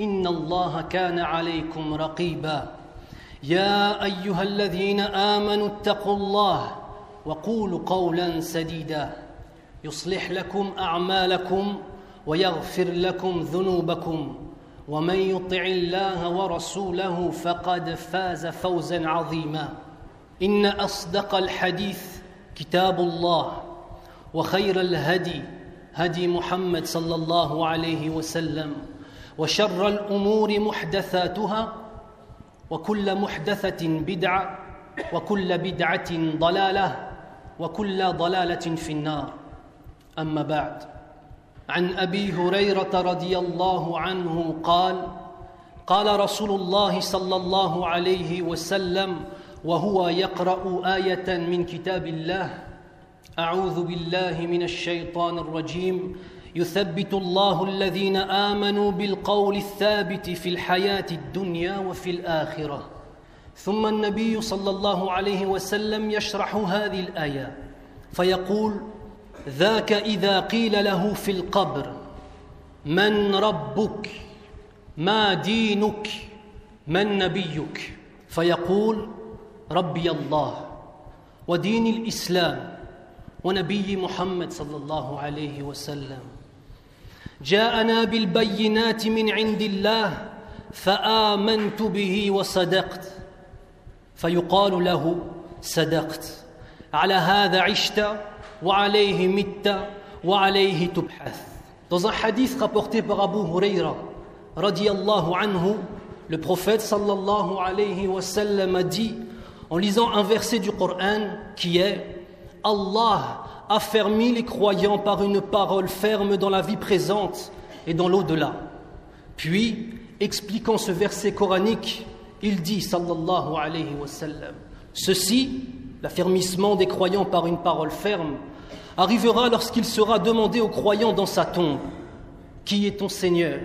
ان الله كان عليكم رقيبا. يا ايها الذين امنوا اتقوا الله وقولوا قولا سديدا. يصلح لكم اعمالكم ويغفر لكم ذنوبكم. ومن يطع الله ورسوله فقد فاز فوزا عظيما. ان اصدق الحديث كتاب الله وخير الهدي هدي محمد صلى الله عليه وسلم. وشر الأمور محدثاتها وكل محدثة بدعة وكل بدعة ضلالة وكل ضلالة في النار. أما بعد عن أبي هريرة رضي الله عنه قال قال رسول الله صلى الله عليه وسلم وهو يقرأ آية من كتاب الله أعوذ بالله من الشيطان الرجيم يثبت الله الذين آمنوا بالقول الثابت في الحياة الدنيا وفي الآخرة. ثم النبي صلى الله عليه وسلم يشرح هذه الآية فيقول ذاك إذا قيل له في القبر من ربك؟ ما دينك؟ من نبيك؟ فيقول ربي الله ودين الإسلام ونبي محمد صلى الله عليه وسلم. جاءنا بالبينات من عند الله فامنت به وصدقت فيقال له صدقت على هذا عشت وعليه مت وعليه تبحث Dans un hadith rapporté par Abu Huraira, radiallahu anhu, le prophète sallallahu alayhi wa sallam a dit en lisant un verset du Coran qui est Allah a fermi les croyants par une parole ferme dans la vie présente et dans l'au-delà. Puis, expliquant ce verset coranique, il dit sallallahu Ceci, l'affermissement des croyants par une parole ferme, arrivera lorsqu'il sera demandé aux croyants dans sa tombe Qui est ton Seigneur?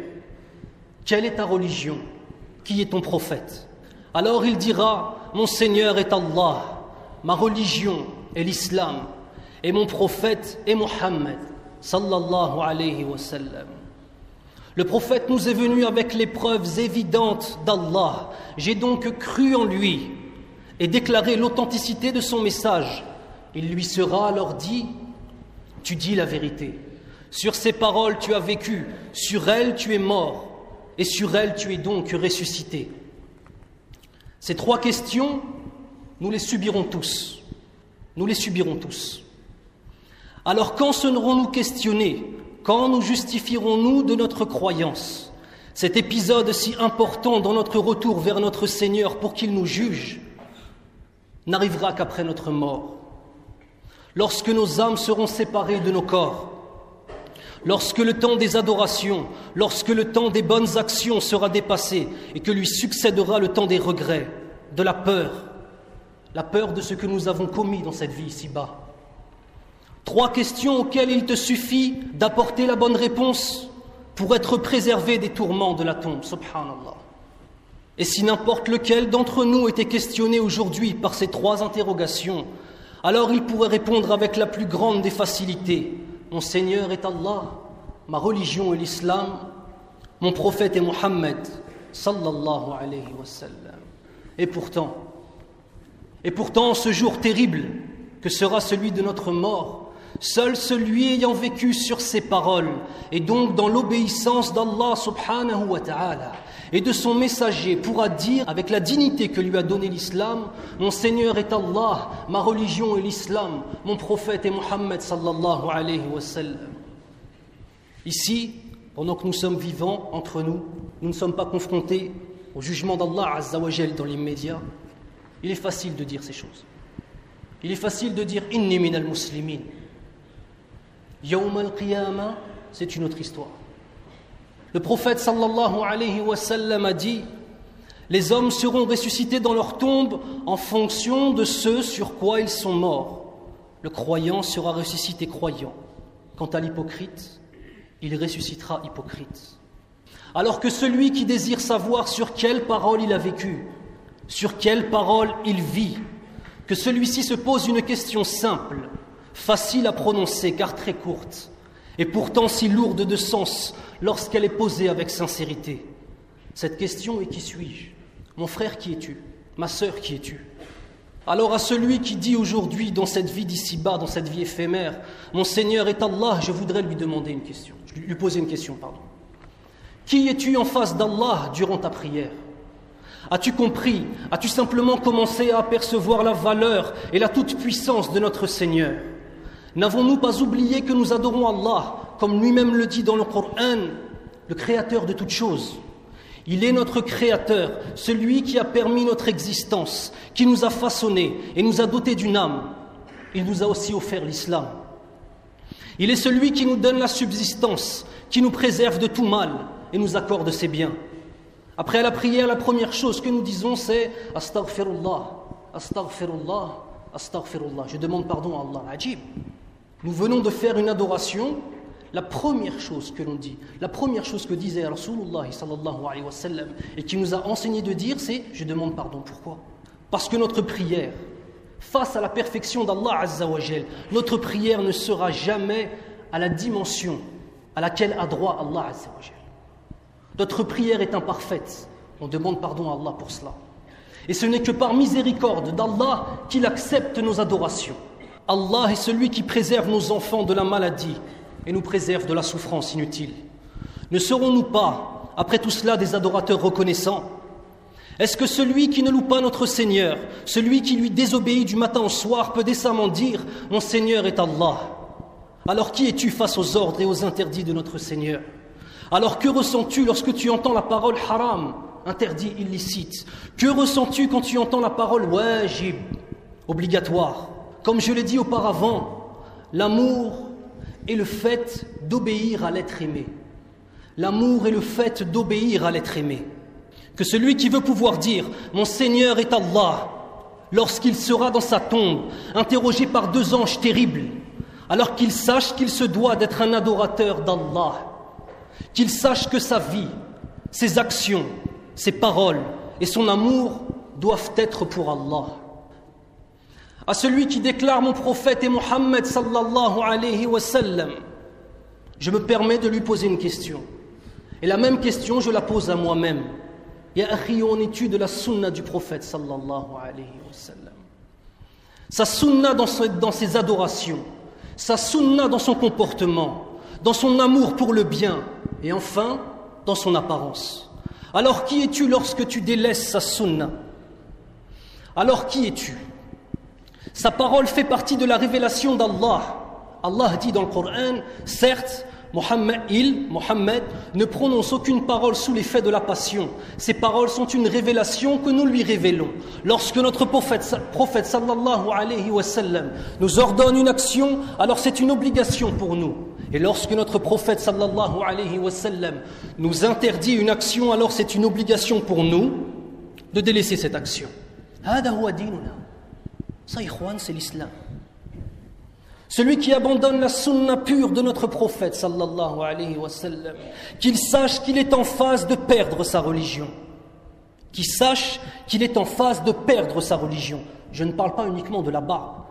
Quelle est ta religion? Qui est ton prophète? Alors il dira Mon Seigneur est Allah, ma religion est l'islam, et mon prophète est Mohammed. Sallallahu alayhi wa sallam. Le prophète nous est venu avec les preuves évidentes d'Allah. J'ai donc cru en lui et déclaré l'authenticité de son message. Il lui sera alors dit tu dis la vérité. Sur ces paroles tu as vécu, sur elles tu es mort, et sur elles tu es donc ressuscité. Ces trois questions, nous les subirons tous. Nous les subirons tous. Alors quand serons-nous questionnés? Quand nous justifierons-nous de notre croyance? Cet épisode si important dans notre retour vers notre Seigneur pour qu'il nous juge n'arrivera qu'après notre mort. Lorsque nos âmes seront séparées de nos corps, lorsque le temps des adorations, lorsque le temps des bonnes actions sera dépassé et que lui succédera le temps des regrets, de la peur, la peur de ce que nous avons commis dans cette vie ici-bas. Trois questions auxquelles il te suffit d'apporter la bonne réponse pour être préservé des tourments de la tombe, subhanallah. Et si n'importe lequel d'entre nous était questionné aujourd'hui par ces trois interrogations, alors il pourrait répondre avec la plus grande des facilités Mon Seigneur est Allah, ma religion est l'islam, mon prophète est Mohammed, sallallahu alayhi wa sallam. Et pourtant, et pourtant, ce jour terrible que sera celui de notre mort, seul celui ayant vécu sur ces paroles et donc dans l'obéissance d'Allah subhanahu wa ta'ala et de son messager pourra dire avec la dignité que lui a donnée l'islam Mon Seigneur est Allah, ma religion est l'islam, mon prophète est Mohammed sallallahu alayhi wa. Ici, pendant que nous sommes vivants entre nous, nous ne sommes pas confrontés au jugement d'Allah Azzawajal dans l'immédiat. Il est facile de dire ces choses. Il est facile de dire Inni min al-muslimin. Yawm al-qiyamah, c'est une autre histoire. Le prophète sallallahu alayhi wa sallam a dit Les hommes seront ressuscités dans leur tombe en fonction de ce sur quoi ils sont morts. Le croyant sera ressuscité croyant. Quant à l'hypocrite, il ressuscitera hypocrite. Alors que celui qui désire savoir sur quelle parole il a vécu, sur quelle parole il vit, que celui-ci se pose une question simple, facile à prononcer car très courte, et pourtant si lourde de sens lorsqu'elle est posée avec sincérité. Cette question est qui suis-je? Mon frère, qui es-tu? Ma sœur, qui es-tu? Alors à celui qui dit aujourd'hui dans cette vie d'ici-bas, dans cette vie éphémère, Mon Seigneur est Allah, je voudrais lui demander une question, lui poser une question, pardon. Qui es-tu en face d'Allah durant ta prière? As-tu compris? As-tu simplement commencé à apercevoir la valeur et la toute-puissance de notre Seigneur? N'avons-nous pas oublié que nous adorons Allah, comme lui-même le dit dans le Coran, le Créateur de toutes choses? Il est notre Créateur, celui qui a permis notre existence, qui nous a façonnés et nous a dotés d'une âme. Il nous a aussi offert l'islam. Il est celui qui nous donne la subsistance, qui nous préserve de tout mal et nous accorde ses biens. Après la prière, la première chose que nous disons, c'est Astaghfirullah, Astaghfirullah, Astaghfirullah. Je demande pardon à Allah. Ajib. Nous venons de faire une adoration. La première chose que l'on dit, la première chose que disait Rasulullah sallallahu et qui nous a enseigné de dire, c'est Je demande pardon. Pourquoi? Parce que notre prière, face à la perfection d'Allah Azzawajal, notre prière ne sera jamais à la dimension à laquelle a droit Allah Azzawajal. Notre prière est imparfaite. On demande pardon à Allah pour cela. Et ce n'est que par miséricorde d'Allah qu'il accepte nos adorations. Allah est celui qui préserve nos enfants de la maladie et nous préserve de la souffrance inutile. Ne serons-nous pas, après tout cela, des adorateurs reconnaissants? Est-ce que celui qui ne loue pas notre Seigneur, celui qui lui désobéit du matin au soir, peut décemment dire Mon Seigneur est Allah Alors qui es-tu face aux ordres et aux interdits de notre Seigneur? Alors que ressens-tu lorsque tu entends la parole haram, interdit, illicite? Que ressens-tu quand tu entends la parole wajib, obligatoire? Comme je l'ai dit auparavant, l'amour est le fait d'obéir à l'être aimé. L'amour est le fait d'obéir à l'être aimé. Que celui qui veut pouvoir dire Mon Seigneur est Allah, lorsqu'il sera dans sa tombe, interrogé par deux anges terribles, alors qu'il sache qu'il se doit d'être un adorateur d'Allah, qu'il sache que sa vie, ses actions, ses paroles et son amour doivent être pour Allah à celui qui déclare mon prophète et Mohammed sallallahu alayhi wa sallam, je me permets de lui poser une question. Et la même question, je la pose à moi-même. Ya akhi, en es-tu de la sunna du prophète sallallahu alayhi wa sallam? Sa sunna dans, dans ses adorations, sa sunna dans son comportement, dans son amour pour le bien, et enfin, dans son apparence. Alors qui es-tu lorsque tu délaisses sa sunna? Alors qui es-tu? Sa parole fait partie de la révélation d'Allah. Allah dit dans le Coran, certes, Mohammed, il, Mohammed, ne prononce aucune parole sous l'effet de la passion. Ces paroles sont une révélation que nous lui révélons. Lorsque notre prophète, prophète sallallahu alayhi nous ordonne une action, alors c'est une obligation pour nous. Et lorsque notre prophète sallallahu alayhi wa sallam nous interdit une action, alors c'est une obligation pour nous de délaisser cette action. Ça, c'est l'islam. Celui qui abandonne la sunna pure de notre prophète, sallallahu alayhi wa sallam, qu'il sache qu'il est en phase de perdre sa religion. Qu'il sache qu'il est en phase de perdre sa religion. Je ne parle pas uniquement de la barbe.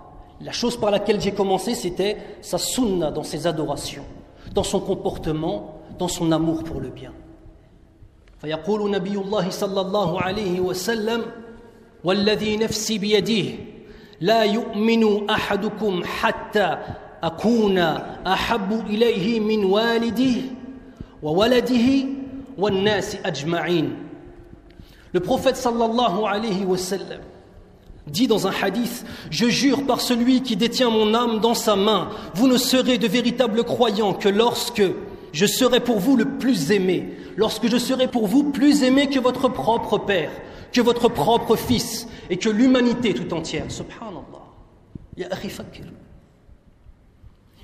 La chose par laquelle j'ai commencé, c'était sa sunna dans ses adorations, dans son comportement, dans son amour pour le bien. فيقول نبي الله صلى الله عليه وسلم والذي نفسي بيديه لا يؤمن احدكم حتى اكون احب اليه من والده وولده والناس اجمعين Le prophète sallallahu alayhi wa sallam dit dans un hadith Je jure par celui qui détient mon âme dans sa main, vous ne serez de véritables croyants que lorsque je serai pour vous le plus aimé, lorsque je serai pour vous plus aimé que votre propre père, que votre propre fils et que l'humanité tout entière. Subhanallah.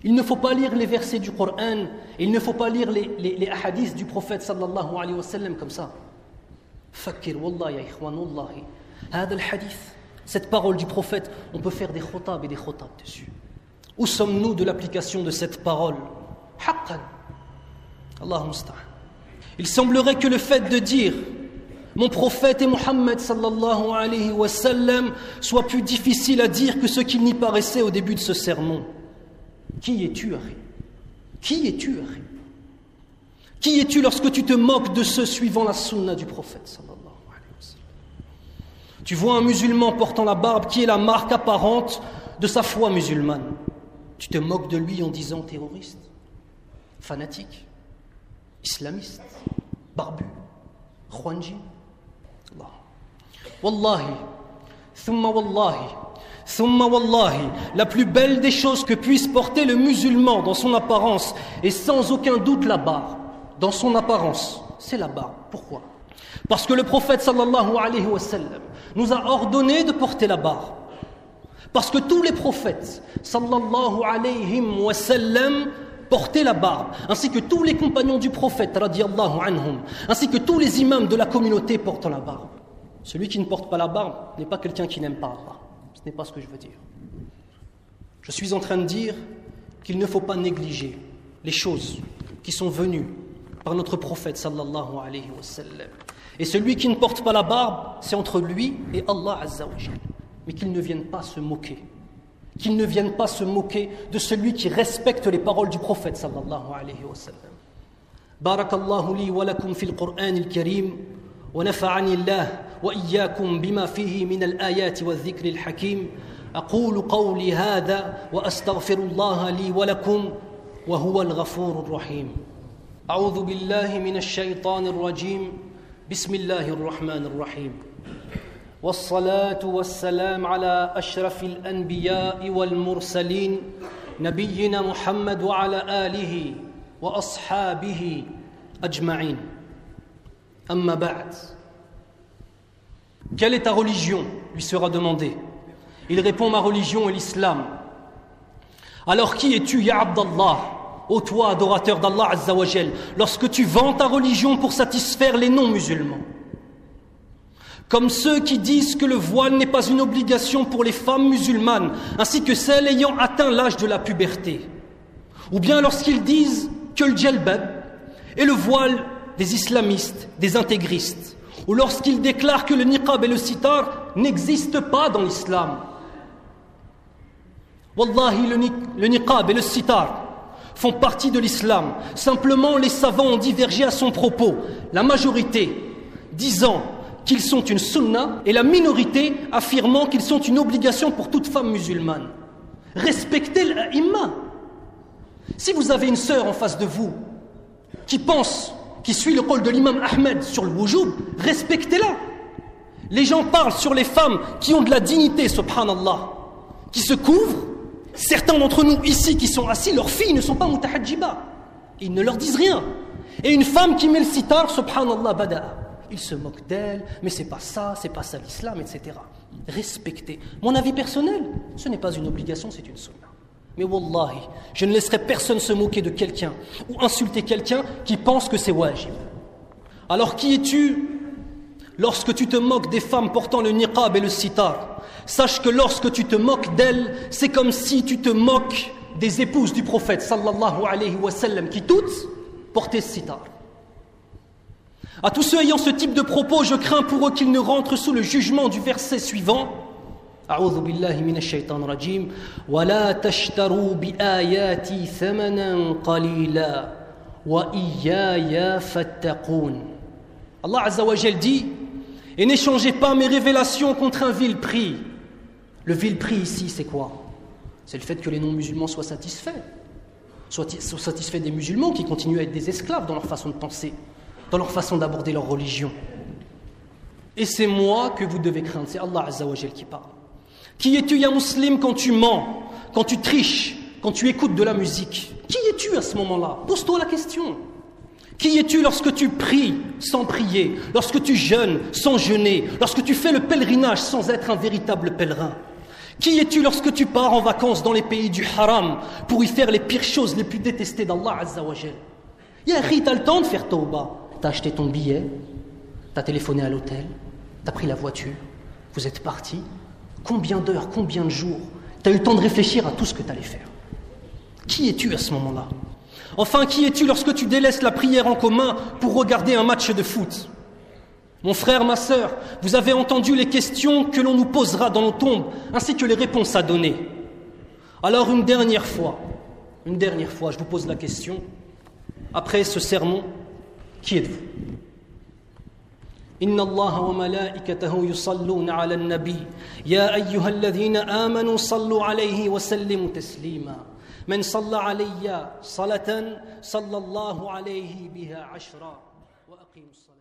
Il ne faut pas lire les versets du Coran, il ne faut pas lire les, les, hadiths du prophète sallallahu alayhi wa sallam comme ça. Fakir, wallah ya ikhwan, wallahi. Hada hadith cette parole du prophète, on peut faire des khotab et des khotab dessus. Où sommes-nous de l'application de cette parole? Allah Il semblerait que le fait de dire mon prophète et Mohammed sallallahu alayhi wa soit plus difficile à dire que ce qu'il n'y paraissait au début de ce sermon. Qui es-tu, Harry? Qui es-tu, Harry? Qui es-tu lorsque tu te moques de ceux suivant la sunna du prophète sallallahu Tu vois un musulman portant la barbe qui est la marque apparente de sa foi musulmane. Tu te moques de lui en disant terroriste, fanatique, islamiste, barbu, khwanji. Allah. Wallahi, thumma wallahi, Thumma wallahi, la plus belle des choses que puisse porter le musulman dans son apparence, et sans aucun doute la barbe, dans son apparence, c'est la barbe. Pourquoi? Parce que le prophète sallallahu alayhi wa sallam nous a ordonné de porter la barbe. Parce que tous les prophètes sallallahu alayhi wa sallam portaient la barbe, ainsi que tous les compagnons du prophète anhum, ainsi que tous les imams de la communauté portent la barbe. Celui qui ne porte pas la barbe n'est pas quelqu'un qui n'aime pas Allah. Ce n'est pas ce que je veux dire. Je suis en train de dire qu'il ne faut pas négliger les choses qui sont venues par notre prophète sallallahu alayhi wa sallam. Et celui qui ne porte pas la barbe, c'est entre lui et Allah azza Mais qu'il ne vienne pas se moquer Qu'il ne vienne pas se moquer de celui qui respecte les paroles du prophète sallallahu alayhi wa sallam. Barakallahu li wa lakum fil Qur'an al-Karim. ونفعني الله واياكم بما فيه من الايات والذكر الحكيم اقول قولي هذا واستغفر الله لي ولكم وهو الغفور الرحيم اعوذ بالله من الشيطان الرجيم بسم الله الرحمن الرحيم والصلاه والسلام على اشرف الانبياء والمرسلين نبينا محمد وعلى اله واصحابه اجمعين Amma Quelle est ta religion lui sera demandé. Il répond Ma religion est l'islam. Alors qui es-tu, Ya Abdallah, ô toi adorateur d'Allah Azzawajal, lorsque tu vends ta religion pour satisfaire les non-musulmans Comme ceux qui disent que le voile n'est pas une obligation pour les femmes musulmanes, ainsi que celles ayant atteint l'âge de la puberté. Ou bien lorsqu'ils disent que le djelbab et le voile des islamistes, des intégristes, ou lorsqu'ils déclarent que le niqab et le sitar n'existent pas dans l'islam. Wallahi, le, niqab et le sitar font partie de l'islam. Simplement, les savants ont divergé à son propos. La majorité disant qu'ils sont une sunna et la minorité affirmant qu'ils sont une obligation pour toute femme musulmane. Respectez l'imam. Si vous avez une sœur en face de vous qui pense qui suit le rôle de l'imam Ahmed sur le wujub, respectez-la. Les gens parlent sur les femmes qui ont de la dignité, subhanallah, qui se couvrent. Certains d'entre nous ici qui sont assis, leurs filles ne sont pas mutahajjiba. Ils ne leur disent rien. Et une femme qui met le sitar, subhanallah, bada. Ils se moquent d'elle, mais c'est pas ça, c'est pas ça l'islam, etc. Respectez. Mon avis personnel, ce n'est pas une obligation, c'est une sunnah. Mais wallahi, je ne laisserai personne se moquer de quelqu'un ou insulter quelqu'un qui pense que c'est wajib. Alors qui es-tu lorsque tu te moques des femmes portant le niqab et le sitar? Sache que lorsque tu te moques d'elles, c'est comme si tu te moques des épouses du prophète sallallahu alayhi wa sallam qui toutes portaient ce sitar. À tous ceux ayant ce type de propos, je crains pour eux qu'ils ne rentrent sous le jugement du verset suivant. أعوذ بالله من الشيطان الرجيم ولا تشتروا بآياتي ثمنا قليلا وإياي فاتقون Allah Azza wa Jal dit Et n'échangez pas mes révélations contre un vil prix. Le vil prix ici, c'est quoi C'est le fait que les non-musulmans soient satisfaits. Soient, soient satisfaits des musulmans qui continuent à être des esclaves dans leur façon de penser, dans leur façon d'aborder leur religion. Et c'est moi que vous devez craindre. C'est Allah Azzawajal qui parle. Qui es-tu, ya musulman, quand tu mens, quand tu triches, quand tu écoutes de la musique? Qui es-tu à ce moment-là? Pose-toi la question. Qui es-tu lorsque tu pries sans prier, lorsque tu jeûnes sans jeûner, lorsque tu fais le pèlerinage sans être un véritable pèlerin? Qui es-tu lorsque tu pars en vacances dans les pays du haram pour y faire les pires choses les plus détestées d'Allah Azzawajal Ya t'as le temps de faire tauba. T'as acheté ton billet, t'as téléphoné à l'hôtel, t'as pris la voiture, vous êtes parti. Combien d'heures, combien de jours T'as eu le temps de réfléchir à tout ce que t'allais faire? Qui es-tu à ce moment-là? Enfin, qui es-tu lorsque tu délaisses la prière en commun pour regarder un match de foot? Mon frère, ma sœur, vous avez entendu les questions que l'on nous posera dans nos tombes, ainsi que les réponses à donner. Alors une dernière fois, une dernière fois, je vous pose la question, après ce sermon, êtes-vous إن الله وملائكته يصلون على النبي. يا أيها الذين آمنوا صلوا عليه وسلموا تسليما. من صلى علي صلاة صلى الله عليه بها عشرا وأقيموا الصلاة.